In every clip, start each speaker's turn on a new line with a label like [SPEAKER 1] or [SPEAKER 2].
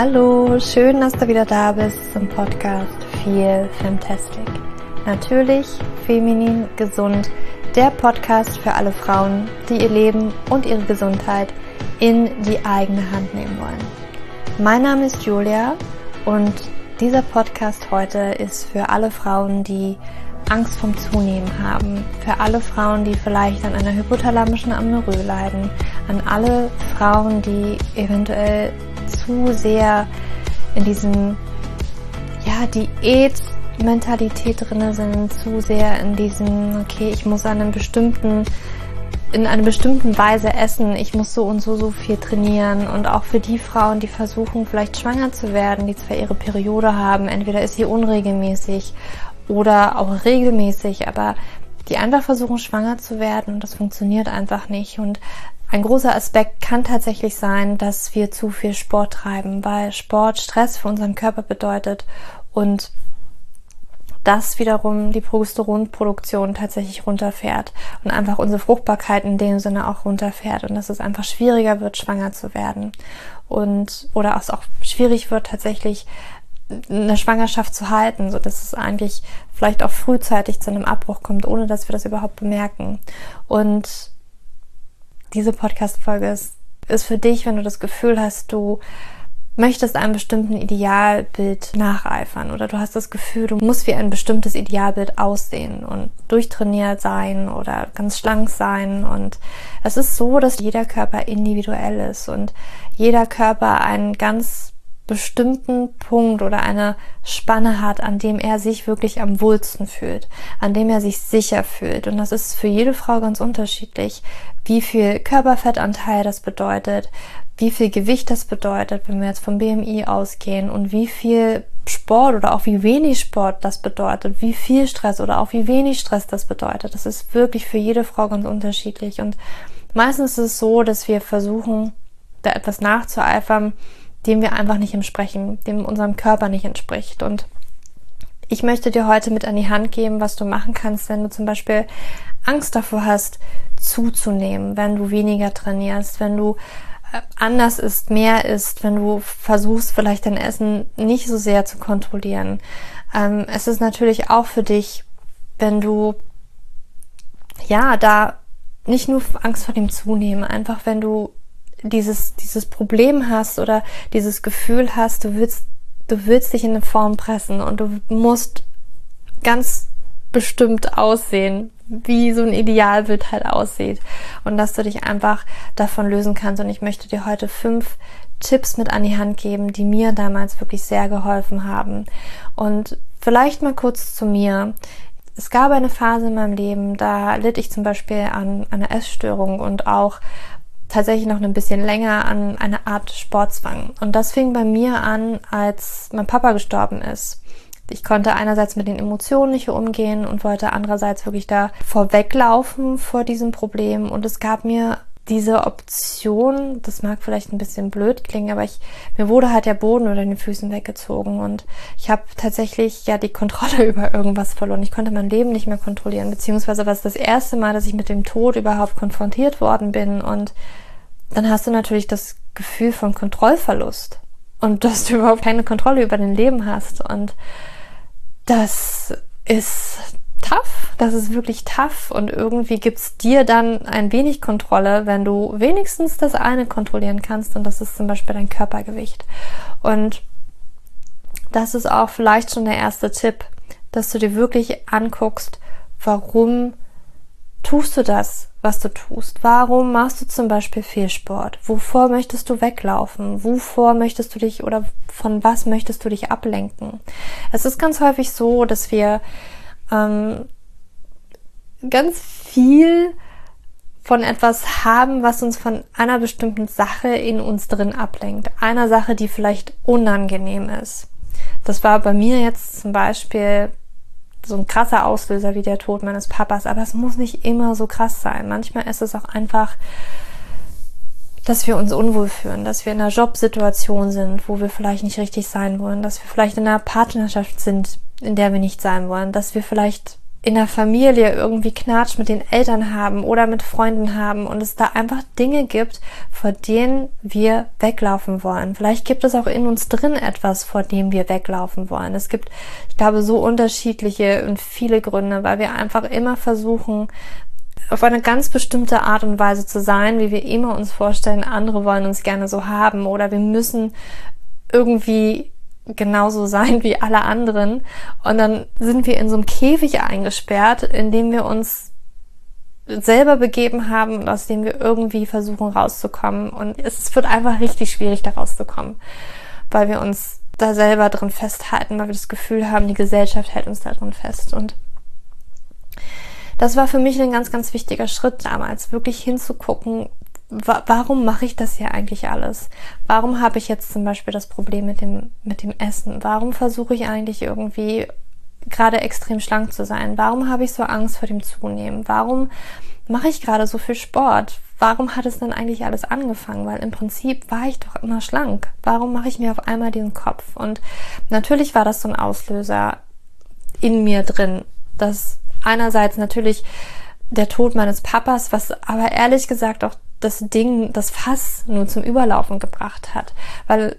[SPEAKER 1] Hallo, schön, dass du wieder da bist zum Podcast Feel Fantastic. Natürlich, feminin, gesund, der Podcast für alle Frauen, die ihr Leben und ihre Gesundheit in die eigene Hand nehmen wollen. Mein Name ist Julia und dieser Podcast heute ist für alle Frauen, die Angst vom Zunehmen haben, für alle Frauen, die vielleicht an einer hypothalamischen Amenorrhoe leiden, an alle Frauen, die eventuell zu sehr in diesem ja, Diät-Mentalität drin sind, zu sehr in diesem, okay, ich muss an bestimmten, in einer bestimmten Weise essen, ich muss so und so, so viel trainieren und auch für die Frauen, die versuchen, vielleicht schwanger zu werden, die zwar ihre Periode haben, entweder ist sie unregelmäßig oder auch regelmäßig, aber die einfach versuchen, schwanger zu werden und das funktioniert einfach nicht. Und ein großer Aspekt kann tatsächlich sein, dass wir zu viel Sport treiben, weil Sport Stress für unseren Körper bedeutet und das wiederum die Progesteronproduktion tatsächlich runterfährt und einfach unsere Fruchtbarkeit in dem Sinne auch runterfährt und dass es einfach schwieriger wird, schwanger zu werden und oder es auch schwierig wird, tatsächlich eine Schwangerschaft zu halten, so dass es eigentlich vielleicht auch frühzeitig zu einem Abbruch kommt, ohne dass wir das überhaupt bemerken. Und diese Podcast-Folge ist, ist für dich, wenn du das Gefühl hast, du möchtest einem bestimmten Idealbild nacheifern oder du hast das Gefühl, du musst wie ein bestimmtes Idealbild aussehen und durchtrainiert sein oder ganz schlank sein. Und es ist so, dass jeder Körper individuell ist und jeder Körper einen ganz bestimmten Punkt oder eine Spanne hat, an dem er sich wirklich am wohlsten fühlt, an dem er sich sicher fühlt. Und das ist für jede Frau ganz unterschiedlich, wie viel Körperfettanteil das bedeutet, wie viel Gewicht das bedeutet, wenn wir jetzt vom BMI ausgehen und wie viel Sport oder auch wie wenig Sport das bedeutet, wie viel Stress oder auch wie wenig Stress das bedeutet. Das ist wirklich für jede Frau ganz unterschiedlich. Und meistens ist es so, dass wir versuchen, da etwas nachzueifern, dem wir einfach nicht entsprechen, dem unserem Körper nicht entspricht. Und ich möchte dir heute mit an die Hand geben, was du machen kannst, wenn du zum Beispiel Angst davor hast, zuzunehmen, wenn du weniger trainierst, wenn du äh, anders isst, mehr isst, wenn du versuchst, vielleicht dein Essen nicht so sehr zu kontrollieren. Ähm, es ist natürlich auch für dich, wenn du ja da nicht nur Angst vor dem Zunehmen, einfach wenn du dieses, dieses Problem hast oder dieses Gefühl hast, du willst, du willst dich in eine Form pressen und du musst ganz bestimmt aussehen, wie so ein Idealbild halt aussieht und dass du dich einfach davon lösen kannst. Und ich möchte dir heute fünf Tipps mit an die Hand geben, die mir damals wirklich sehr geholfen haben. Und vielleicht mal kurz zu mir. Es gab eine Phase in meinem Leben, da litt ich zum Beispiel an einer Essstörung und auch tatsächlich noch ein bisschen länger an einer Art Sportzwang. Und das fing bei mir an, als mein Papa gestorben ist. Ich konnte einerseits mit den Emotionen nicht umgehen und wollte andererseits wirklich da vorweglaufen vor diesem Problem. Und es gab mir diese Option, das mag vielleicht ein bisschen blöd klingen, aber ich, mir wurde halt der Boden unter den Füßen weggezogen und ich habe tatsächlich ja die Kontrolle über irgendwas verloren. Ich konnte mein Leben nicht mehr kontrollieren, beziehungsweise war es das erste Mal, dass ich mit dem Tod überhaupt konfrontiert worden bin und dann hast du natürlich das Gefühl von Kontrollverlust und dass du überhaupt keine Kontrolle über dein Leben hast und das ist tough, das ist wirklich tough und irgendwie gibt's dir dann ein wenig Kontrolle, wenn du wenigstens das eine kontrollieren kannst und das ist zum Beispiel dein Körpergewicht. Und das ist auch vielleicht schon der erste Tipp, dass du dir wirklich anguckst, warum tust du das, was du tust? Warum machst du zum Beispiel viel Sport? Wovor möchtest du weglaufen? Wovor möchtest du dich oder von was möchtest du dich ablenken? Es ist ganz häufig so, dass wir ähm, ganz viel von etwas haben, was uns von einer bestimmten Sache in uns drin ablenkt. Einer Sache, die vielleicht unangenehm ist. Das war bei mir jetzt zum Beispiel so ein krasser Auslöser wie der Tod meines Papas, aber es muss nicht immer so krass sein. Manchmal ist es auch einfach, dass wir uns unwohl fühlen, dass wir in einer Jobsituation sind, wo wir vielleicht nicht richtig sein wollen, dass wir vielleicht in einer Partnerschaft sind, in der wir nicht sein wollen, dass wir vielleicht in der Familie irgendwie Knatsch mit den Eltern haben oder mit Freunden haben und es da einfach Dinge gibt, vor denen wir weglaufen wollen. Vielleicht gibt es auch in uns drin etwas, vor dem wir weglaufen wollen. Es gibt, ich glaube, so unterschiedliche und viele Gründe, weil wir einfach immer versuchen, auf eine ganz bestimmte Art und Weise zu sein, wie wir immer uns vorstellen, andere wollen uns gerne so haben oder wir müssen irgendwie genauso sein wie alle anderen. Und dann sind wir in so einem Käfig eingesperrt, in dem wir uns selber begeben haben und aus dem wir irgendwie versuchen rauszukommen. Und es wird einfach richtig schwierig, da rauszukommen, weil wir uns da selber drin festhalten, weil wir das Gefühl haben, die Gesellschaft hält uns da drin fest. Und das war für mich ein ganz, ganz wichtiger Schritt damals, wirklich hinzugucken, wa warum mache ich das hier eigentlich alles? Warum habe ich jetzt zum Beispiel das Problem mit dem, mit dem Essen? Warum versuche ich eigentlich irgendwie gerade extrem schlank zu sein? Warum habe ich so Angst vor dem Zunehmen? Warum mache ich gerade so viel Sport? Warum hat es denn eigentlich alles angefangen? Weil im Prinzip war ich doch immer schlank. Warum mache ich mir auf einmal diesen Kopf? Und natürlich war das so ein Auslöser in mir drin, dass einerseits natürlich der Tod meines Papas, was aber ehrlich gesagt auch das Ding, das Fass nur zum Überlaufen gebracht hat. Weil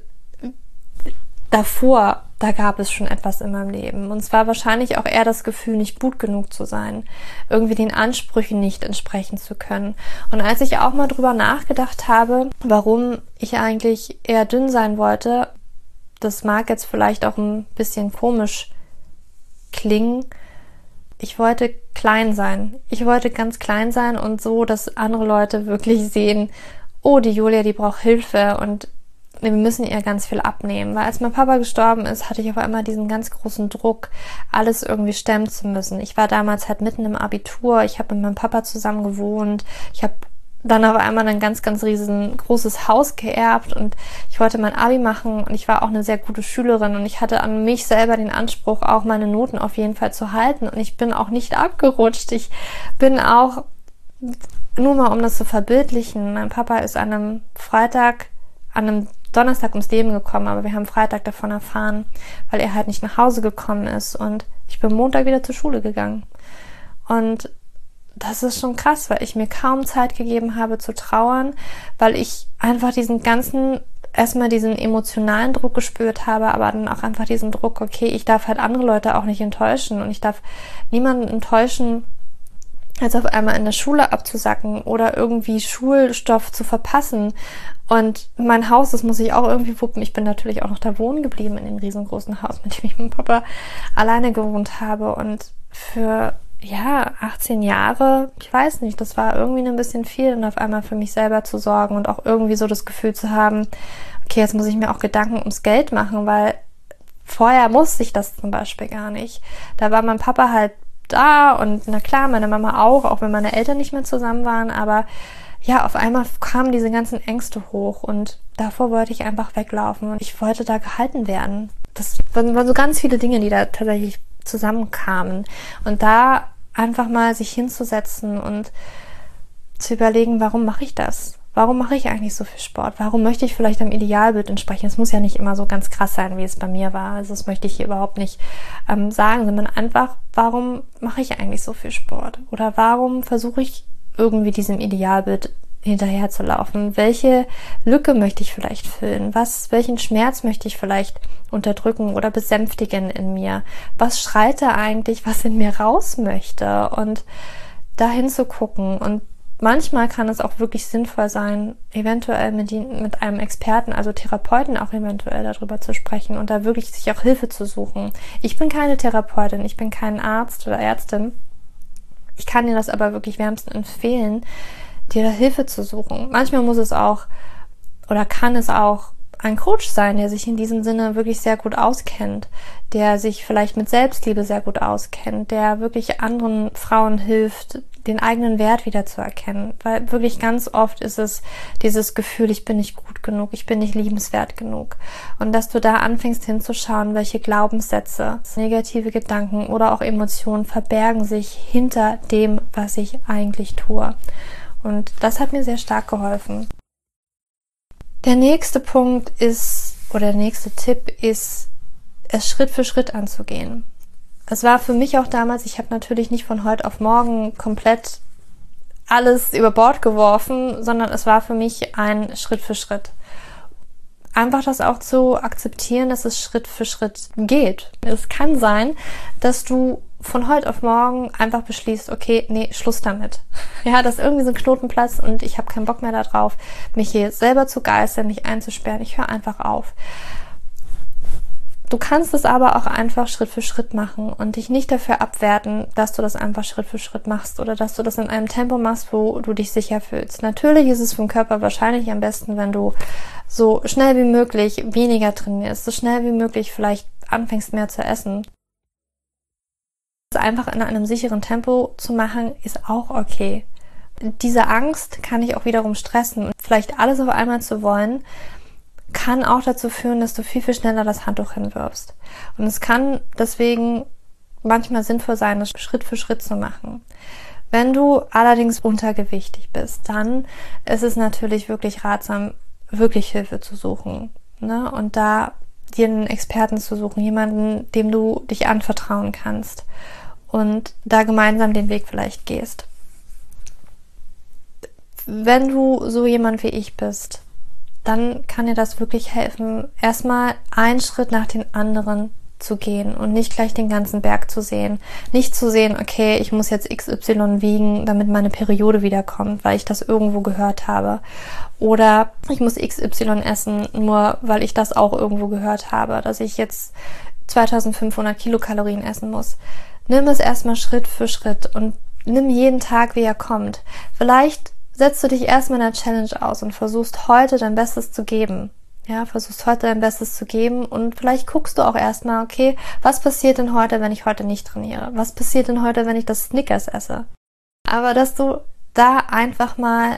[SPEAKER 1] davor, da gab es schon etwas in meinem Leben. Und zwar wahrscheinlich auch eher das Gefühl, nicht gut genug zu sein, irgendwie den Ansprüchen nicht entsprechen zu können. Und als ich auch mal drüber nachgedacht habe, warum ich eigentlich eher dünn sein wollte, das mag jetzt vielleicht auch ein bisschen komisch klingen, ich wollte klein sein. Ich wollte ganz klein sein und so, dass andere Leute wirklich sehen, oh, die Julia, die braucht Hilfe und wir müssen ihr ganz viel abnehmen. Weil als mein Papa gestorben ist, hatte ich auf einmal diesen ganz großen Druck, alles irgendwie stemmen zu müssen. Ich war damals halt mitten im Abitur, ich habe mit meinem Papa zusammen gewohnt, ich habe dann auf einmal ein ganz, ganz riesengroßes Haus geerbt und ich wollte mein Abi machen und ich war auch eine sehr gute Schülerin und ich hatte an mich selber den Anspruch, auch meine Noten auf jeden Fall zu halten und ich bin auch nicht abgerutscht. Ich bin auch, nur mal um das zu verbildlichen, mein Papa ist an einem Freitag, an einem Donnerstag ums Leben gekommen, aber wir haben Freitag davon erfahren, weil er halt nicht nach Hause gekommen ist und ich bin Montag wieder zur Schule gegangen. Und das ist schon krass, weil ich mir kaum Zeit gegeben habe zu trauern, weil ich einfach diesen ganzen erstmal diesen emotionalen Druck gespürt habe, aber dann auch einfach diesen Druck, okay, ich darf halt andere Leute auch nicht enttäuschen und ich darf niemanden enttäuschen, als auf einmal in der Schule abzusacken oder irgendwie Schulstoff zu verpassen. Und mein Haus, das muss ich auch irgendwie wuppen. Ich bin natürlich auch noch da wohnen geblieben in dem riesengroßen Haus, mit dem ich mit Papa alleine gewohnt habe. Und für ja, 18 Jahre, ich weiß nicht, das war irgendwie ein bisschen viel und auf einmal für mich selber zu sorgen und auch irgendwie so das Gefühl zu haben, okay, jetzt muss ich mir auch Gedanken ums Geld machen, weil vorher musste ich das zum Beispiel gar nicht. Da war mein Papa halt da und na klar, meine Mama auch, auch wenn meine Eltern nicht mehr zusammen waren, aber ja, auf einmal kamen diese ganzen Ängste hoch und davor wollte ich einfach weglaufen und ich wollte da gehalten werden. Das waren so ganz viele Dinge, die da tatsächlich zusammenkamen. Und da einfach mal sich hinzusetzen und zu überlegen, warum mache ich das? Warum mache ich eigentlich so viel Sport? Warum möchte ich vielleicht einem Idealbild entsprechen? Es muss ja nicht immer so ganz krass sein, wie es bei mir war. Also das möchte ich hier überhaupt nicht ähm, sagen, sondern einfach, warum mache ich eigentlich so viel Sport? Oder warum versuche ich irgendwie diesem Idealbild hinterherzulaufen? Welche Lücke möchte ich vielleicht füllen? Was, welchen Schmerz möchte ich vielleicht unterdrücken oder besänftigen in mir? Was schreit da eigentlich, was in mir raus möchte? Und dahin zu gucken und manchmal kann es auch wirklich sinnvoll sein, eventuell mit, mit einem Experten, also Therapeuten auch eventuell darüber zu sprechen und da wirklich sich auch Hilfe zu suchen. Ich bin keine Therapeutin, ich bin kein Arzt oder Ärztin. Ich kann dir das aber wirklich wärmsten empfehlen, dir da Hilfe zu suchen. Manchmal muss es auch oder kann es auch ein Coach sein, der sich in diesem Sinne wirklich sehr gut auskennt, der sich vielleicht mit Selbstliebe sehr gut auskennt, der wirklich anderen Frauen hilft, den eigenen Wert wieder zu erkennen. Weil wirklich ganz oft ist es dieses Gefühl, ich bin nicht gut genug, ich bin nicht liebenswert genug. Und dass du da anfängst hinzuschauen, welche Glaubenssätze, negative Gedanken oder auch Emotionen verbergen sich hinter dem, was ich eigentlich tue. Und das hat mir sehr stark geholfen. Der nächste Punkt ist, oder der nächste Tipp ist, es Schritt für Schritt anzugehen. es war für mich auch damals, ich habe natürlich nicht von heute auf morgen komplett alles über Bord geworfen, sondern es war für mich ein Schritt für Schritt. Einfach das auch zu akzeptieren, dass es Schritt für Schritt geht. Es kann sein, dass du von heute auf morgen einfach beschließt, okay, nee, Schluss damit. Ja, dass irgendwie so ein Knotenplatz und ich habe keinen Bock mehr darauf, mich hier selber zu geistern, mich einzusperren. Ich höre einfach auf. Du kannst es aber auch einfach Schritt für Schritt machen und dich nicht dafür abwerten, dass du das einfach Schritt für Schritt machst oder dass du das in einem Tempo machst, wo du dich sicher fühlst. Natürlich ist es den Körper wahrscheinlich am besten, wenn du so schnell wie möglich weniger trainierst, so schnell wie möglich vielleicht anfängst mehr zu essen. Einfach in einem sicheren Tempo zu machen, ist auch okay. Diese Angst kann dich auch wiederum stressen und vielleicht alles auf einmal zu wollen, kann auch dazu führen, dass du viel, viel schneller das Handtuch hinwirfst. Und es kann deswegen manchmal sinnvoll sein, das Schritt für Schritt zu machen. Wenn du allerdings untergewichtig bist, dann ist es natürlich wirklich ratsam, wirklich Hilfe zu suchen. Ne? Und da dir einen Experten zu suchen, jemanden, dem du dich anvertrauen kannst und da gemeinsam den Weg vielleicht gehst. Wenn du so jemand wie ich bist, dann kann dir das wirklich helfen, erstmal einen Schritt nach den anderen zu gehen und nicht gleich den ganzen Berg zu sehen. Nicht zu sehen, okay, ich muss jetzt XY wiegen, damit meine Periode wiederkommt, weil ich das irgendwo gehört habe. Oder ich muss XY essen, nur weil ich das auch irgendwo gehört habe, dass ich jetzt 2500 Kilokalorien essen muss. Nimm es erstmal Schritt für Schritt und nimm jeden Tag, wie er kommt. Vielleicht setzt du dich erstmal in der Challenge aus und versuchst heute dein Bestes zu geben. Ja, versuchst heute dein Bestes zu geben und vielleicht guckst du auch erstmal, okay, was passiert denn heute, wenn ich heute nicht trainiere? Was passiert denn heute, wenn ich das Snickers esse? Aber dass du da einfach mal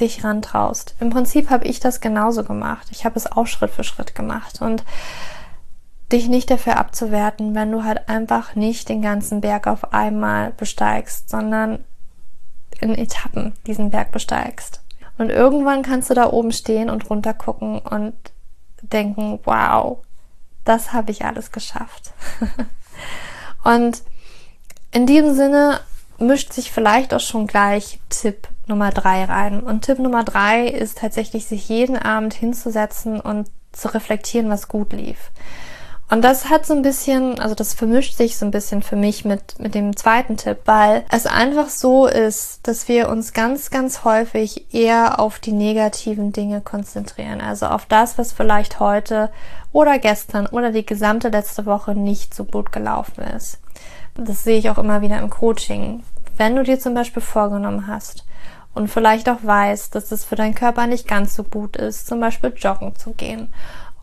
[SPEAKER 1] dich rantraust. Im Prinzip habe ich das genauso gemacht. Ich habe es auch Schritt für Schritt gemacht und dich nicht dafür abzuwerten, wenn du halt einfach nicht den ganzen Berg auf einmal besteigst, sondern in Etappen diesen Berg besteigst. Und irgendwann kannst du da oben stehen und runter gucken und denken, wow, das habe ich alles geschafft. und in diesem Sinne mischt sich vielleicht auch schon gleich Tipp Nummer drei rein. Und Tipp Nummer drei ist tatsächlich, sich jeden Abend hinzusetzen und zu reflektieren, was gut lief. Und das hat so ein bisschen, also das vermischt sich so ein bisschen für mich mit, mit dem zweiten Tipp, weil es einfach so ist, dass wir uns ganz, ganz häufig eher auf die negativen Dinge konzentrieren. Also auf das, was vielleicht heute oder gestern oder die gesamte letzte Woche nicht so gut gelaufen ist. Das sehe ich auch immer wieder im Coaching. Wenn du dir zum Beispiel vorgenommen hast, und vielleicht auch weißt, dass es für deinen Körper nicht ganz so gut ist, zum Beispiel joggen zu gehen.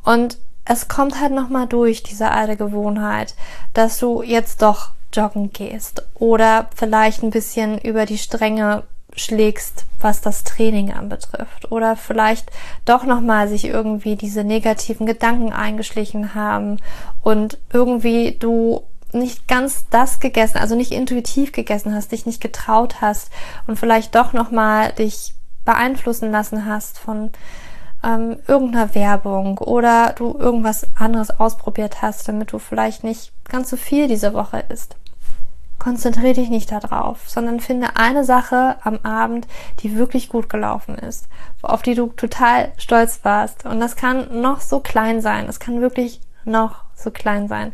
[SPEAKER 1] Und es kommt halt nochmal durch, diese alte Gewohnheit, dass du jetzt doch joggen gehst oder vielleicht ein bisschen über die Stränge schlägst, was das Training anbetrifft oder vielleicht doch nochmal sich irgendwie diese negativen Gedanken eingeschlichen haben und irgendwie du nicht ganz das gegessen, also nicht intuitiv gegessen hast, dich nicht getraut hast und vielleicht doch nochmal dich beeinflussen lassen hast von ähm, irgendeiner Werbung oder du irgendwas anderes ausprobiert hast, damit du vielleicht nicht ganz so viel diese Woche isst. Konzentriere dich nicht darauf, sondern finde eine Sache am Abend, die wirklich gut gelaufen ist, auf die du total stolz warst. Und das kann noch so klein sein. Es kann wirklich noch so klein sein.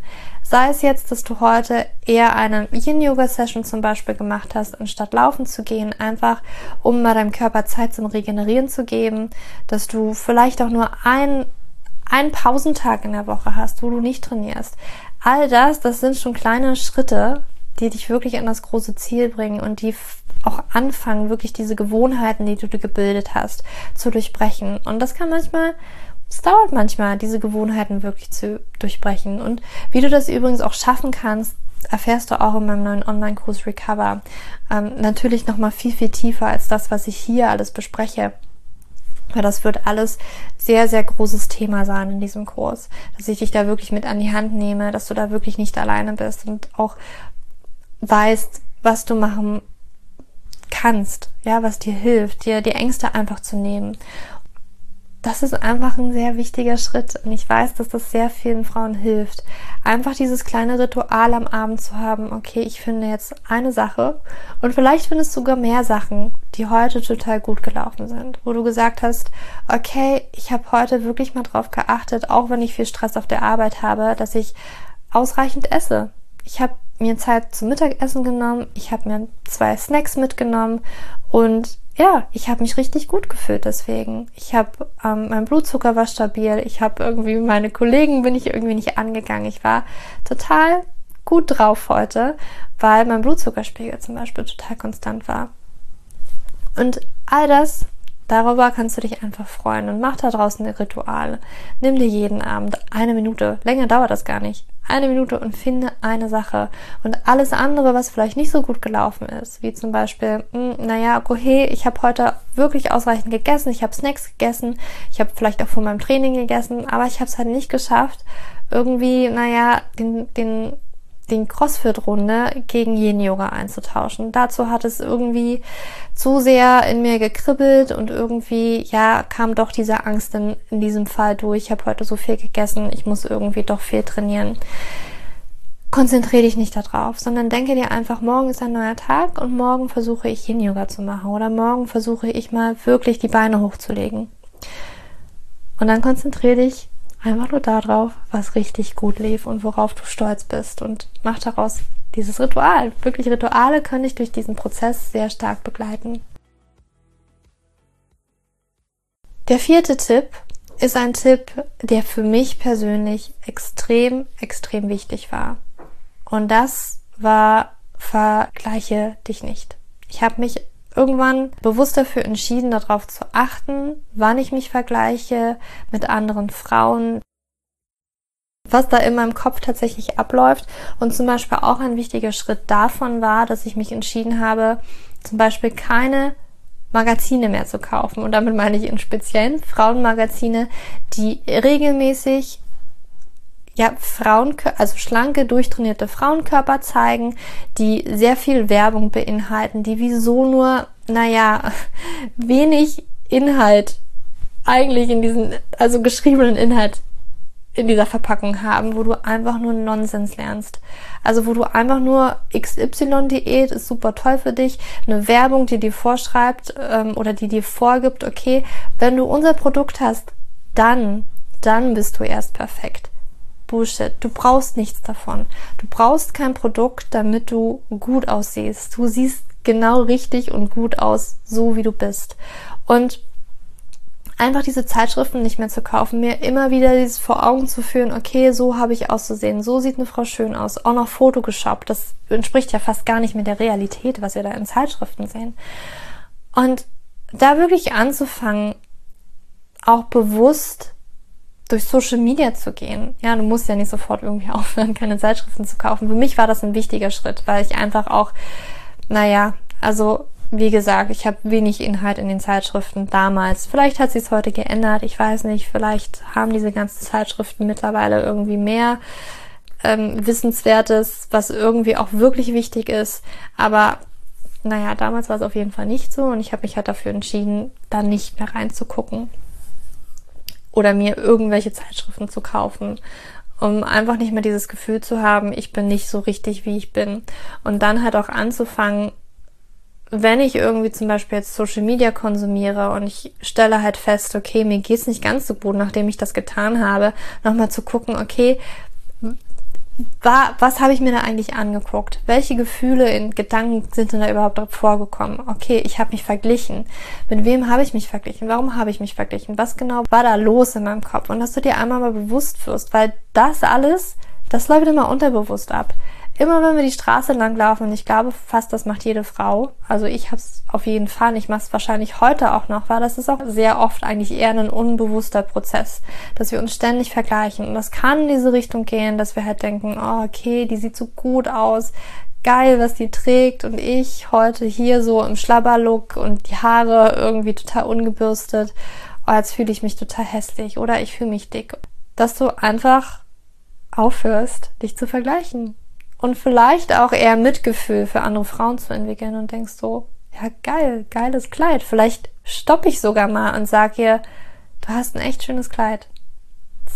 [SPEAKER 1] Sei es jetzt, dass du heute eher eine Yin-Yoga-Session zum Beispiel gemacht hast, anstatt laufen zu gehen, einfach um mal deinem Körper Zeit zum Regenerieren zu geben, dass du vielleicht auch nur ein einen Pausentag in der Woche hast, wo du nicht trainierst. All das, das sind schon kleine Schritte, die dich wirklich an das große Ziel bringen und die auch anfangen, wirklich diese Gewohnheiten, die du dir gebildet hast, zu durchbrechen. Und das kann manchmal es dauert manchmal, diese Gewohnheiten wirklich zu durchbrechen. Und wie du das übrigens auch schaffen kannst, erfährst du auch in meinem neuen Online-Kurs Recover. Ähm, natürlich nochmal viel, viel tiefer als das, was ich hier alles bespreche. Weil das wird alles sehr, sehr großes Thema sein in diesem Kurs. Dass ich dich da wirklich mit an die Hand nehme, dass du da wirklich nicht alleine bist und auch weißt, was du machen kannst, ja, was dir hilft, dir die Ängste einfach zu nehmen das ist einfach ein sehr wichtiger Schritt und ich weiß, dass das sehr vielen Frauen hilft. Einfach dieses kleine Ritual am Abend zu haben, okay, ich finde jetzt eine Sache und vielleicht findest du sogar mehr Sachen, die heute total gut gelaufen sind, wo du gesagt hast, okay, ich habe heute wirklich mal drauf geachtet, auch wenn ich viel Stress auf der Arbeit habe, dass ich ausreichend esse. Ich habe mir Zeit zum Mittagessen genommen, ich habe mir zwei Snacks mitgenommen und ja, ich habe mich richtig gut gefühlt deswegen. Ich habe, ähm, mein Blutzucker war stabil. Ich habe irgendwie meine Kollegen bin ich irgendwie nicht angegangen. Ich war total gut drauf heute, weil mein Blutzuckerspiegel zum Beispiel total konstant war. Und all das Darüber kannst du dich einfach freuen und mach da draußen ein Ritual. Nimm dir jeden Abend eine Minute, länger dauert das gar nicht, eine Minute und finde eine Sache. Und alles andere, was vielleicht nicht so gut gelaufen ist, wie zum Beispiel, mh, hm, naja, okay, ich habe heute wirklich ausreichend gegessen, ich habe Snacks gegessen, ich habe vielleicht auch vor meinem Training gegessen, aber ich habe es halt nicht geschafft, irgendwie, naja, den, den den CrossFit-Runde gegen Yin-Yoga einzutauschen. Dazu hat es irgendwie zu sehr in mir gekribbelt und irgendwie, ja, kam doch diese Angst in, in diesem Fall durch. Ich habe heute so viel gegessen, ich muss irgendwie doch viel trainieren. Konzentriere dich nicht darauf, sondern denke dir einfach, morgen ist ein neuer Tag und morgen versuche ich Yin-Yoga zu machen oder morgen versuche ich mal wirklich die Beine hochzulegen. Und dann konzentriere dich einfach nur darauf, was richtig gut lief und worauf du stolz bist und mach daraus dieses Ritual. Wirklich Rituale können dich durch diesen Prozess sehr stark begleiten. Der vierte Tipp ist ein Tipp, der für mich persönlich extrem, extrem wichtig war. Und das war, vergleiche dich nicht. Ich habe mich irgendwann bewusst dafür entschieden, darauf zu achten, wann ich mich vergleiche mit anderen Frauen, was da in meinem Kopf tatsächlich abläuft. Und zum Beispiel auch ein wichtiger Schritt davon war, dass ich mich entschieden habe, zum Beispiel keine Magazine mehr zu kaufen. Und damit meine ich in speziellen Frauenmagazine, die regelmäßig ja, Frauen, also schlanke, durchtrainierte Frauenkörper zeigen, die sehr viel Werbung beinhalten, die wieso nur, naja, wenig Inhalt eigentlich in diesen, also geschriebenen Inhalt in dieser Verpackung haben, wo du einfach nur Nonsens lernst. Also wo du einfach nur XY-Diät ist super toll für dich, eine Werbung, die dir vorschreibt ähm, oder die dir vorgibt, okay, wenn du unser Produkt hast, dann, dann bist du erst perfekt. Bullshit. Du brauchst nichts davon. Du brauchst kein Produkt, damit du gut aussiehst. Du siehst genau richtig und gut aus, so wie du bist. Und einfach diese Zeitschriften nicht mehr zu kaufen, mir immer wieder dieses vor Augen zu führen, okay, so habe ich auszusehen, so sieht eine Frau schön aus, auch noch Photoshop, das entspricht ja fast gar nicht mehr der Realität, was wir da in Zeitschriften sehen. Und da wirklich anzufangen, auch bewusst durch Social Media zu gehen. Ja, du musst ja nicht sofort irgendwie aufhören, keine Zeitschriften zu kaufen. Für mich war das ein wichtiger Schritt, weil ich einfach auch, naja, also wie gesagt, ich habe wenig Inhalt in den Zeitschriften damals. Vielleicht hat sich es heute geändert, ich weiß nicht. Vielleicht haben diese ganzen Zeitschriften mittlerweile irgendwie mehr ähm, Wissenswertes, was irgendwie auch wirklich wichtig ist. Aber naja, damals war es auf jeden Fall nicht so und ich habe mich halt dafür entschieden, da nicht mehr reinzugucken oder mir irgendwelche Zeitschriften zu kaufen, um einfach nicht mehr dieses Gefühl zu haben, ich bin nicht so richtig, wie ich bin. Und dann halt auch anzufangen, wenn ich irgendwie zum Beispiel jetzt Social Media konsumiere und ich stelle halt fest, okay, mir geht's nicht ganz so gut, nachdem ich das getan habe, nochmal zu gucken, okay, war, was habe ich mir da eigentlich angeguckt? Welche Gefühle in Gedanken sind denn da überhaupt vorgekommen? Okay, ich habe mich verglichen. Mit wem habe ich mich verglichen? Warum habe ich mich verglichen? Was genau war da los in meinem Kopf? Und dass du dir einmal mal bewusst wirst, weil das alles, das läuft immer unterbewusst ab immer wenn wir die Straße lang laufen, und ich glaube fast, das macht jede Frau, also ich habe es auf jeden Fall, ich mache es wahrscheinlich heute auch noch, weil das ist auch sehr oft eigentlich eher ein unbewusster Prozess, dass wir uns ständig vergleichen. Und das kann in diese Richtung gehen, dass wir halt denken, oh, okay, die sieht so gut aus, geil, was die trägt und ich heute hier so im Schlabberlook und die Haare irgendwie total ungebürstet. Oh, jetzt fühle ich mich total hässlich oder ich fühle mich dick. Dass du einfach aufhörst, dich zu vergleichen und vielleicht auch eher Mitgefühl für andere Frauen zu entwickeln und denkst so, ja geil, geiles Kleid. Vielleicht stoppe ich sogar mal und sag ihr, du hast ein echt schönes Kleid.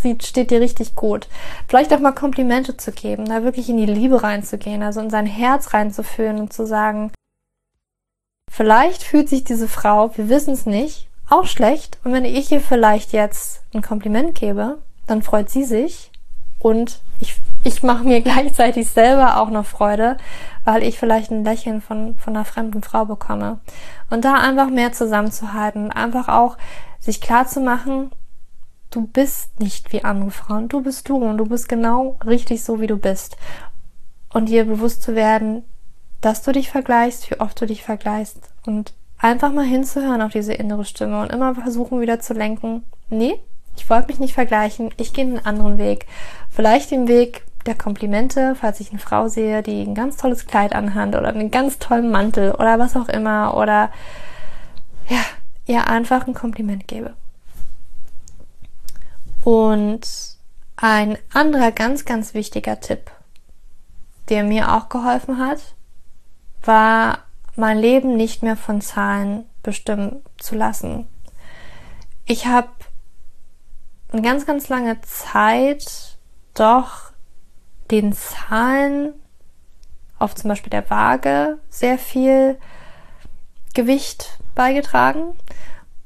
[SPEAKER 1] Sieht, steht dir richtig gut. Vielleicht auch mal Komplimente zu geben, da wirklich in die Liebe reinzugehen, also in sein Herz reinzuführen und zu sagen, vielleicht fühlt sich diese Frau, wir wissen es nicht, auch schlecht. Und wenn ich ihr vielleicht jetzt ein Kompliment gebe, dann freut sie sich und ich, ich mache mir gleichzeitig selber auch noch Freude, weil ich vielleicht ein Lächeln von, von einer fremden Frau bekomme. Und da einfach mehr zusammenzuhalten, einfach auch sich klar zu machen, du bist nicht wie andere Frauen, du bist du und du bist genau richtig so, wie du bist. Und dir bewusst zu werden, dass du dich vergleichst, wie oft du dich vergleichst und einfach mal hinzuhören auf diese innere Stimme und immer versuchen wieder zu lenken, nee, ich wollte mich nicht vergleichen, ich gehe einen anderen Weg. Vielleicht den Weg der Komplimente, falls ich eine Frau sehe, die ein ganz tolles Kleid anhat oder einen ganz tollen Mantel oder was auch immer oder ja, ihr einfach ein Kompliment gebe. Und ein anderer ganz, ganz wichtiger Tipp, der mir auch geholfen hat, war mein Leben nicht mehr von Zahlen bestimmen zu lassen. Ich habe eine ganz, ganz lange Zeit doch den Zahlen auf zum Beispiel der Waage sehr viel Gewicht beigetragen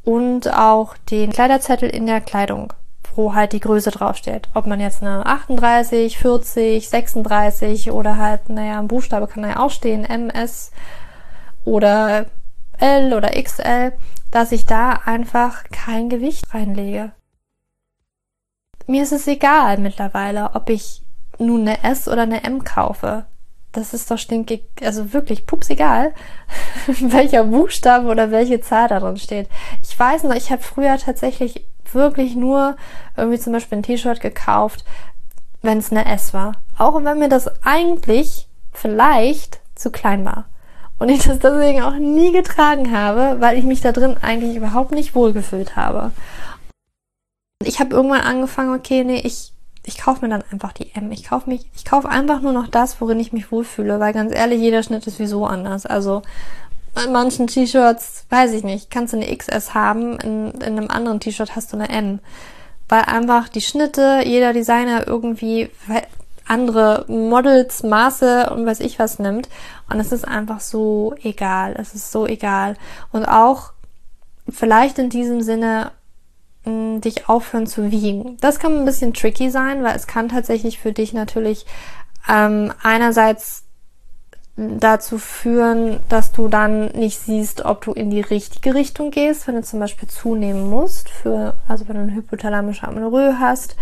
[SPEAKER 1] und auch den Kleiderzettel in der Kleidung, wo halt die Größe draufsteht. Ob man jetzt eine 38, 40, 36 oder halt, naja, ein Buchstabe kann da ja auch stehen, MS oder L oder XL, dass ich da einfach kein Gewicht reinlege. Mir ist es egal mittlerweile, ob ich nun eine S oder eine M kaufe. Das ist doch stinkig, also wirklich pups egal, welcher Buchstabe oder welche Zahl da drin steht. Ich weiß noch, ich habe früher tatsächlich wirklich nur irgendwie zum Beispiel ein T-Shirt gekauft, wenn es eine S war. Auch wenn mir das eigentlich vielleicht zu klein war und ich das deswegen auch nie getragen habe, weil ich mich da drin eigentlich überhaupt nicht wohlgefühlt habe. Ich habe irgendwann angefangen, okay, nee, ich ich kaufe mir dann einfach die M. Ich kaufe mich, ich kaufe einfach nur noch das, worin ich mich wohlfühle, weil ganz ehrlich, jeder Schnitt ist wieso anders. Also in manchen T-Shirts, weiß ich nicht, kannst du eine XS haben, in, in einem anderen T-Shirt hast du eine M. Weil einfach die Schnitte, jeder Designer irgendwie andere Models, Maße und weiß ich was nimmt. Und es ist einfach so egal. Es ist so egal. Und auch vielleicht in diesem Sinne mh, dich aufhören zu wiegen. Das kann ein bisschen tricky sein, weil es kann tatsächlich für dich natürlich ähm, einerseits dazu führen, dass du dann nicht siehst, ob du in die richtige Richtung gehst, wenn du zum Beispiel zunehmen musst, für, also wenn du eine hypothalamische Amenorrhoe hast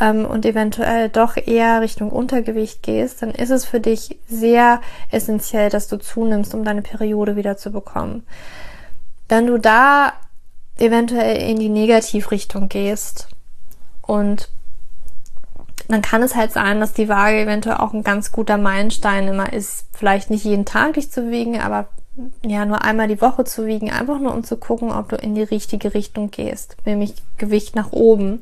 [SPEAKER 1] ähm, und eventuell doch eher Richtung Untergewicht gehst, dann ist es für dich sehr essentiell, dass du zunimmst, um deine Periode wieder zu bekommen. Wenn du da eventuell in die Negativrichtung gehst und dann kann es halt sein, dass die Waage eventuell auch ein ganz guter Meilenstein immer ist, vielleicht nicht jeden Tag dich zu wiegen, aber ja, nur einmal die Woche zu wiegen, einfach nur um zu gucken, ob du in die richtige Richtung gehst, nämlich Gewicht nach oben.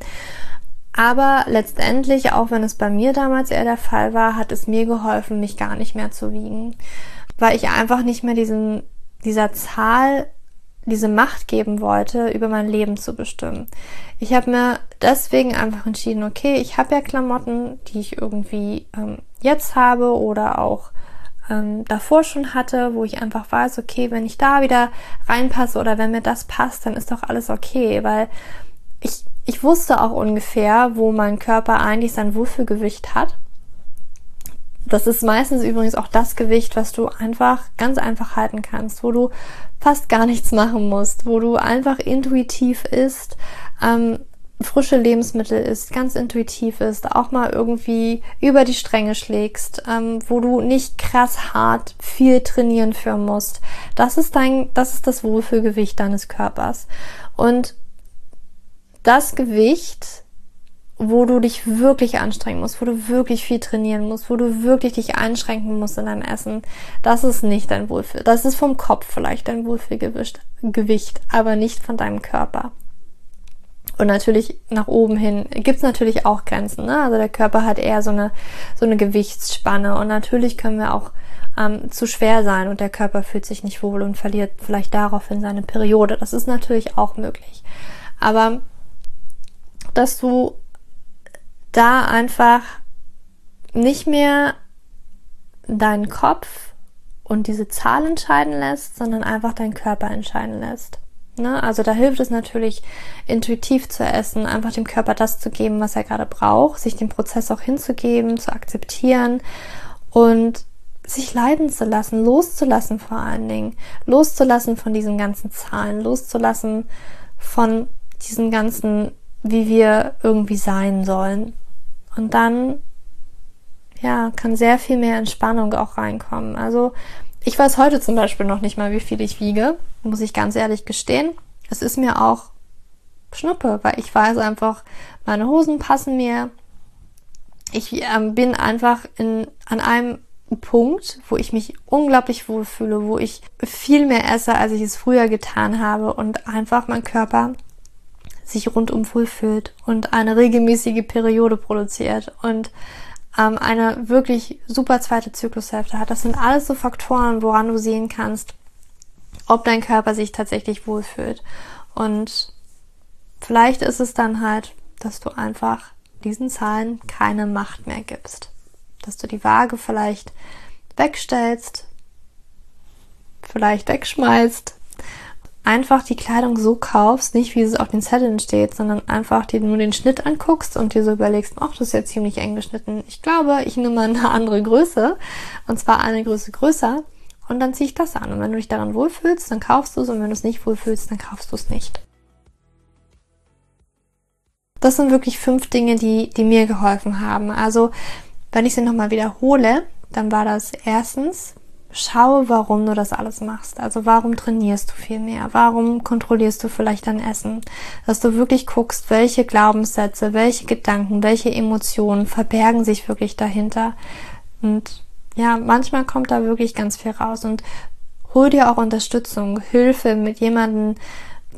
[SPEAKER 1] Aber letztendlich, auch wenn es bei mir damals eher der Fall war, hat es mir geholfen, mich gar nicht mehr zu wiegen, weil ich einfach nicht mehr diesen, dieser Zahl diese Macht geben wollte, über mein Leben zu bestimmen. Ich habe mir deswegen einfach entschieden, okay, ich habe ja Klamotten, die ich irgendwie ähm, jetzt habe oder auch ähm, davor schon hatte, wo ich einfach weiß, okay, wenn ich da wieder reinpasse oder wenn mir das passt, dann ist doch alles okay, weil ich, ich wusste auch ungefähr, wo mein Körper eigentlich sein Wohlfühlgewicht hat das ist meistens übrigens auch das Gewicht, was du einfach ganz einfach halten kannst, wo du fast gar nichts machen musst, wo du einfach intuitiv isst, ähm, frische Lebensmittel isst, ganz intuitiv isst, auch mal irgendwie über die Stränge schlägst, ähm, wo du nicht krass hart viel trainieren für musst. Das ist dein, das ist das Wohlfühlgewicht deines Körpers. Und das Gewicht wo du dich wirklich anstrengen musst, wo du wirklich viel trainieren musst, wo du wirklich dich einschränken musst in deinem Essen, das ist nicht dein Wohlfühl. Das ist vom Kopf vielleicht dein Wohlfühlgewicht, aber nicht von deinem Körper. Und natürlich nach oben hin gibt's natürlich auch Grenzen. Ne? Also der Körper hat eher so eine, so eine Gewichtsspanne. Und natürlich können wir auch ähm, zu schwer sein und der Körper fühlt sich nicht wohl und verliert vielleicht daraufhin seine Periode. Das ist natürlich auch möglich. Aber dass du da einfach nicht mehr deinen Kopf und diese Zahl entscheiden lässt, sondern einfach deinen Körper entscheiden lässt. Ne? Also da hilft es natürlich, intuitiv zu essen, einfach dem Körper das zu geben, was er gerade braucht, sich den Prozess auch hinzugeben, zu akzeptieren und sich leiden zu lassen, loszulassen vor allen Dingen, loszulassen von diesen ganzen Zahlen, loszulassen von diesen ganzen, wie wir irgendwie sein sollen. Und dann, ja, kann sehr viel mehr Entspannung auch reinkommen. Also ich weiß heute zum Beispiel noch nicht mal, wie viel ich wiege, muss ich ganz ehrlich gestehen. Es ist mir auch Schnuppe, weil ich weiß einfach, meine Hosen passen mir. Ich ähm, bin einfach in, an einem Punkt, wo ich mich unglaublich wohlfühle, wo ich viel mehr esse, als ich es früher getan habe und einfach mein Körper sich rundum wohlfühlt und eine regelmäßige Periode produziert und ähm, eine wirklich super zweite Zyklushälfte hat. Das sind alles so Faktoren, woran du sehen kannst, ob dein Körper sich tatsächlich wohlfühlt. Und vielleicht ist es dann halt, dass du einfach diesen Zahlen keine Macht mehr gibst. Dass du die Waage vielleicht wegstellst, vielleicht wegschmeißt, einfach die Kleidung so kaufst, nicht wie es auf den Zetteln steht, sondern einfach dir nur den Schnitt anguckst und dir so überlegst, ach, das ist jetzt ziemlich eng geschnitten. Ich glaube, ich nehme mal eine andere Größe und zwar eine Größe größer und dann ziehe ich das an. Und wenn du dich daran wohlfühlst, dann kaufst du es und wenn du es nicht wohlfühlst, dann kaufst du es nicht. Das sind wirklich fünf Dinge, die, die mir geholfen haben. Also, wenn ich sie nochmal wiederhole, dann war das erstens, schaue, warum du das alles machst. Also warum trainierst du viel mehr? Warum kontrollierst du vielleicht dein Essen? Dass du wirklich guckst, welche Glaubenssätze, welche Gedanken, welche Emotionen verbergen sich wirklich dahinter. Und ja, manchmal kommt da wirklich ganz viel raus und hol dir auch Unterstützung, Hilfe mit jemandem,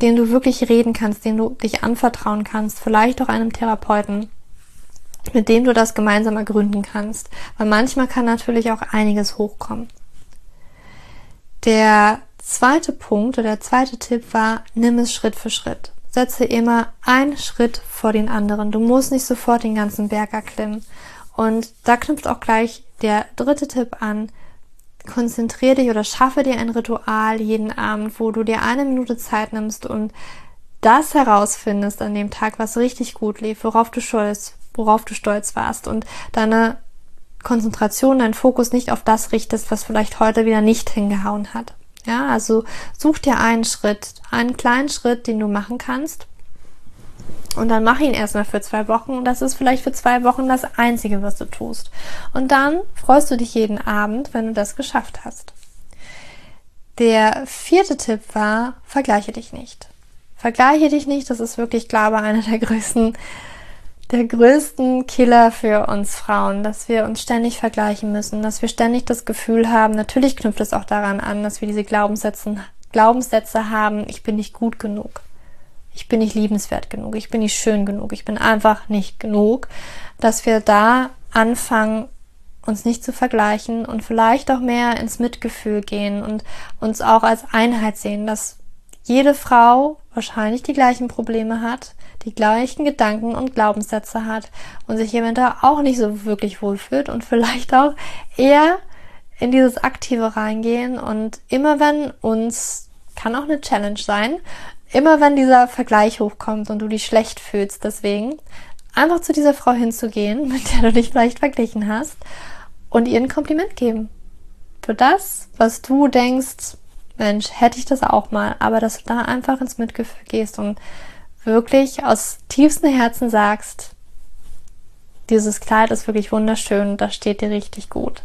[SPEAKER 1] den du wirklich reden kannst, den du dich anvertrauen kannst, vielleicht auch einem Therapeuten mit dem du das gemeinsam ergründen kannst. Weil manchmal kann natürlich auch einiges hochkommen. Der zweite Punkt oder der zweite Tipp war, nimm es Schritt für Schritt. Setze immer einen Schritt vor den anderen. Du musst nicht sofort den ganzen Berg erklimmen. Und da knüpft auch gleich der dritte Tipp an. Konzentriere dich oder schaffe dir ein Ritual jeden Abend, wo du dir eine Minute Zeit nimmst und das herausfindest an dem Tag, was richtig gut lief, worauf du stolz, worauf du stolz warst und deine Konzentration, deinen Fokus nicht auf das richtest, was vielleicht heute wieder nicht hingehauen hat. Ja, also such dir einen Schritt, einen kleinen Schritt, den du machen kannst. Und dann mach ihn erstmal für zwei Wochen und das ist vielleicht für zwei Wochen das Einzige, was du tust. Und dann freust du dich jeden Abend, wenn du das geschafft hast. Der vierte Tipp war, vergleiche dich nicht. Vergleiche dich nicht, das ist wirklich, glaube ich, einer der größten der größten Killer für uns Frauen, dass wir uns ständig vergleichen müssen, dass wir ständig das Gefühl haben, natürlich knüpft es auch daran an, dass wir diese Glaubenssätze, Glaubenssätze haben, ich bin nicht gut genug, ich bin nicht liebenswert genug, ich bin nicht schön genug, ich bin einfach nicht genug, dass wir da anfangen, uns nicht zu vergleichen und vielleicht auch mehr ins Mitgefühl gehen und uns auch als Einheit sehen, dass jede Frau wahrscheinlich die gleichen Probleme hat, die gleichen Gedanken und Glaubenssätze hat und sich eventuell auch nicht so wirklich wohlfühlt und vielleicht auch eher in dieses Aktive reingehen und immer wenn uns, kann auch eine Challenge sein, immer wenn dieser Vergleich hochkommt und du dich schlecht fühlst, deswegen einfach zu dieser Frau hinzugehen, mit der du dich vielleicht verglichen hast und ihr ein Kompliment geben. Für das, was du denkst, Mensch, hätte ich das auch mal, aber dass du da einfach ins Mitgefühl gehst und wirklich aus tiefstem Herzen sagst, dieses Kleid ist wirklich wunderschön und das steht dir richtig gut.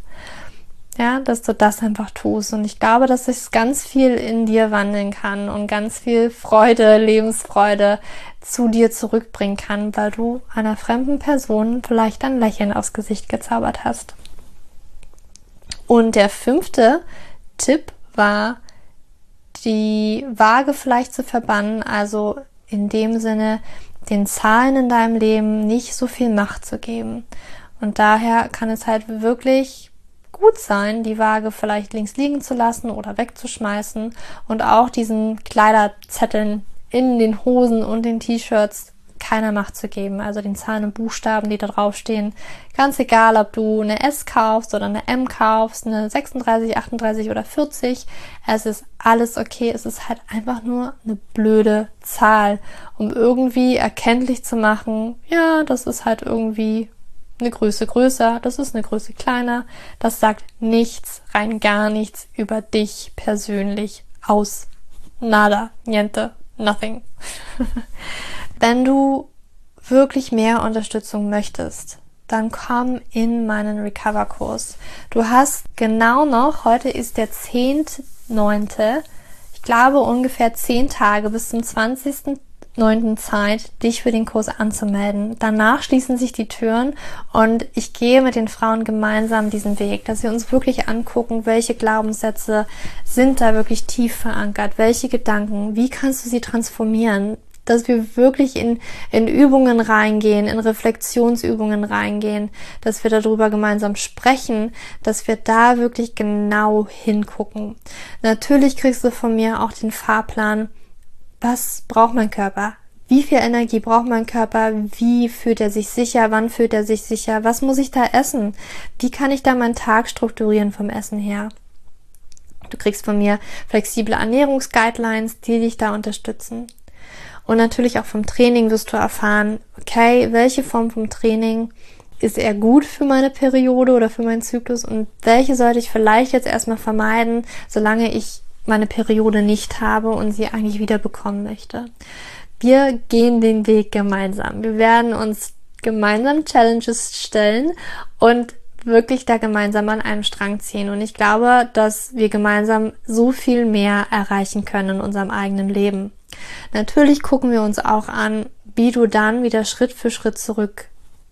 [SPEAKER 1] Ja, dass du das einfach tust. Und ich glaube, dass es ganz viel in dir wandeln kann und ganz viel Freude, Lebensfreude zu dir zurückbringen kann, weil du einer fremden Person vielleicht ein Lächeln aufs Gesicht gezaubert hast. Und der fünfte Tipp war, die Waage vielleicht zu verbannen, also in dem Sinne den Zahlen in deinem Leben nicht so viel Macht zu geben. Und daher kann es halt wirklich gut sein, die Waage vielleicht links liegen zu lassen oder wegzuschmeißen und auch diesen Kleiderzetteln in den Hosen und den T-Shirts keiner Macht zu geben. Also den Zahlen und Buchstaben, die da draufstehen. Ganz egal, ob du eine S kaufst oder eine M kaufst, eine 36, 38 oder 40. Es ist alles okay. Es ist halt einfach nur eine blöde Zahl, um irgendwie erkenntlich zu machen, ja, das ist halt irgendwie eine Größe größer, das ist eine Größe kleiner. Das sagt nichts, rein gar nichts über dich persönlich aus. Nada, niente, nothing. Wenn du wirklich mehr Unterstützung möchtest, dann komm in meinen Recover-Kurs. Du hast genau noch, heute ist der 10.9., ich glaube ungefähr 10 Tage bis zum 20 neunten Zeit, dich für den Kurs anzumelden. Danach schließen sich die Türen und ich gehe mit den Frauen gemeinsam diesen Weg, dass wir uns wirklich angucken, welche Glaubenssätze sind da wirklich tief verankert, welche Gedanken, wie kannst du sie transformieren, dass wir wirklich in, in Übungen reingehen, in Reflexionsübungen reingehen, dass wir darüber gemeinsam sprechen, dass wir da wirklich genau hingucken. Natürlich kriegst du von mir auch den Fahrplan, was braucht mein Körper? Wie viel Energie braucht mein Körper? Wie fühlt er sich sicher? Wann fühlt er sich sicher? Was muss ich da essen? Wie kann ich da meinen Tag strukturieren vom Essen her? Du kriegst von mir flexible Ernährungsguidelines, die dich da unterstützen. Und natürlich auch vom Training wirst du erfahren, okay, welche Form vom Training ist eher gut für meine Periode oder für meinen Zyklus und welche sollte ich vielleicht jetzt erstmal vermeiden, solange ich meine Periode nicht habe und sie eigentlich wieder bekommen möchte. Wir gehen den Weg gemeinsam. Wir werden uns gemeinsam Challenges stellen und wirklich da gemeinsam an einem Strang ziehen. Und ich glaube, dass wir gemeinsam so viel mehr erreichen können in unserem eigenen Leben. Natürlich gucken wir uns auch an, wie du dann wieder Schritt für Schritt zurück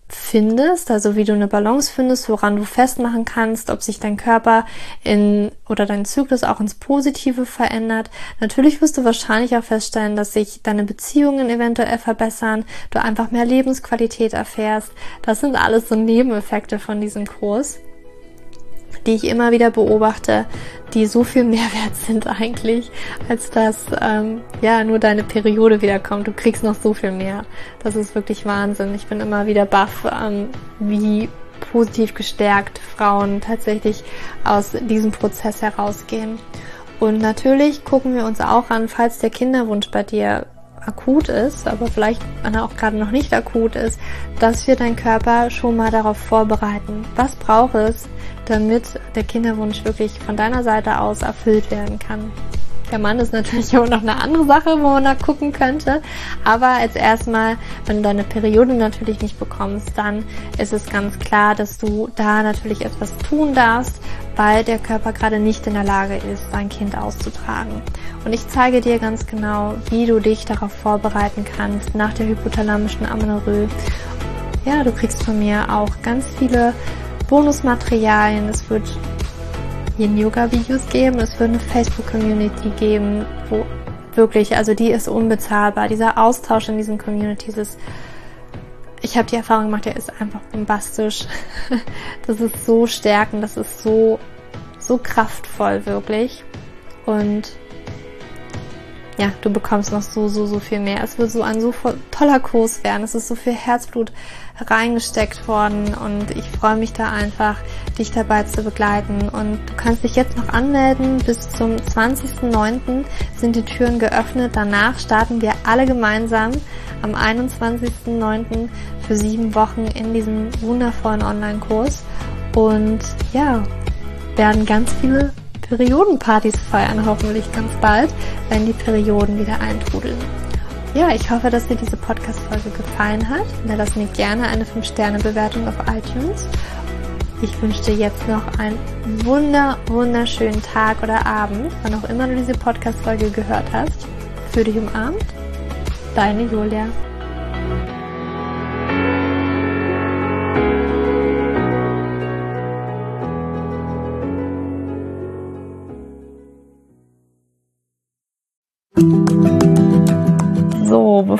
[SPEAKER 1] findest, also wie du eine Balance findest, woran du festmachen kannst, ob sich dein Körper in oder dein Zyklus auch ins Positive verändert. Natürlich wirst du wahrscheinlich auch feststellen, dass sich deine Beziehungen eventuell verbessern, du einfach mehr Lebensqualität erfährst. Das sind alles so Nebeneffekte von diesem Kurs die ich immer wieder beobachte, die so viel mehr wert sind eigentlich, als dass ähm, ja nur deine Periode wiederkommt. Du kriegst noch so viel mehr. Das ist wirklich Wahnsinn. Ich bin immer wieder baff, ähm, wie positiv gestärkt Frauen tatsächlich aus diesem Prozess herausgehen. Und natürlich gucken wir uns auch an, falls der Kinderwunsch bei dir akut ist, aber vielleicht wenn er auch gerade noch nicht akut ist, dass wir deinen Körper schon mal darauf vorbereiten. Was braucht es, damit der Kinderwunsch wirklich von deiner Seite aus erfüllt werden kann. Der Mann ist natürlich auch noch eine andere Sache, wo man da gucken könnte. Aber als erstmal, wenn du deine Periode natürlich nicht bekommst, dann ist es ganz klar, dass du da natürlich etwas tun darfst, weil der Körper gerade nicht in der Lage ist, sein Kind auszutragen. Und ich zeige dir ganz genau, wie du dich darauf vorbereiten kannst nach der hypothalamischen Amenorrhoe. Ja, du kriegst von mir auch ganz viele Bonusmaterialien, es wird jeden Yoga-Videos geben, es wird eine Facebook-Community geben, wo wirklich, also die ist unbezahlbar. Dieser Austausch in diesen Communities ist, ich habe die Erfahrung gemacht, der ist einfach bombastisch. Das ist so stärkend, das ist so, so kraftvoll wirklich. Und ja, du bekommst noch so, so, so viel mehr. Es wird so ein so toller Kurs werden. Es ist so viel Herzblut reingesteckt worden und ich freue mich da einfach, dich dabei zu begleiten. Und du kannst dich jetzt noch anmelden. Bis zum 20.09. sind die Türen geöffnet. Danach starten wir alle gemeinsam am 21.09. für sieben Wochen in diesem wundervollen Online-Kurs. Und ja, werden ganz viele Periodenpartys feiern, hoffentlich ganz bald, wenn die Perioden wieder eintrudeln. Ja, ich hoffe, dass dir diese Podcast-Folge gefallen hat. Lass mir gerne eine 5-Sterne-Bewertung auf iTunes. Ich wünsche dir jetzt noch einen wunder, wunderschönen Tag oder Abend, wann auch immer du diese Podcast-Folge gehört hast. Für dich umarmt, deine Julia.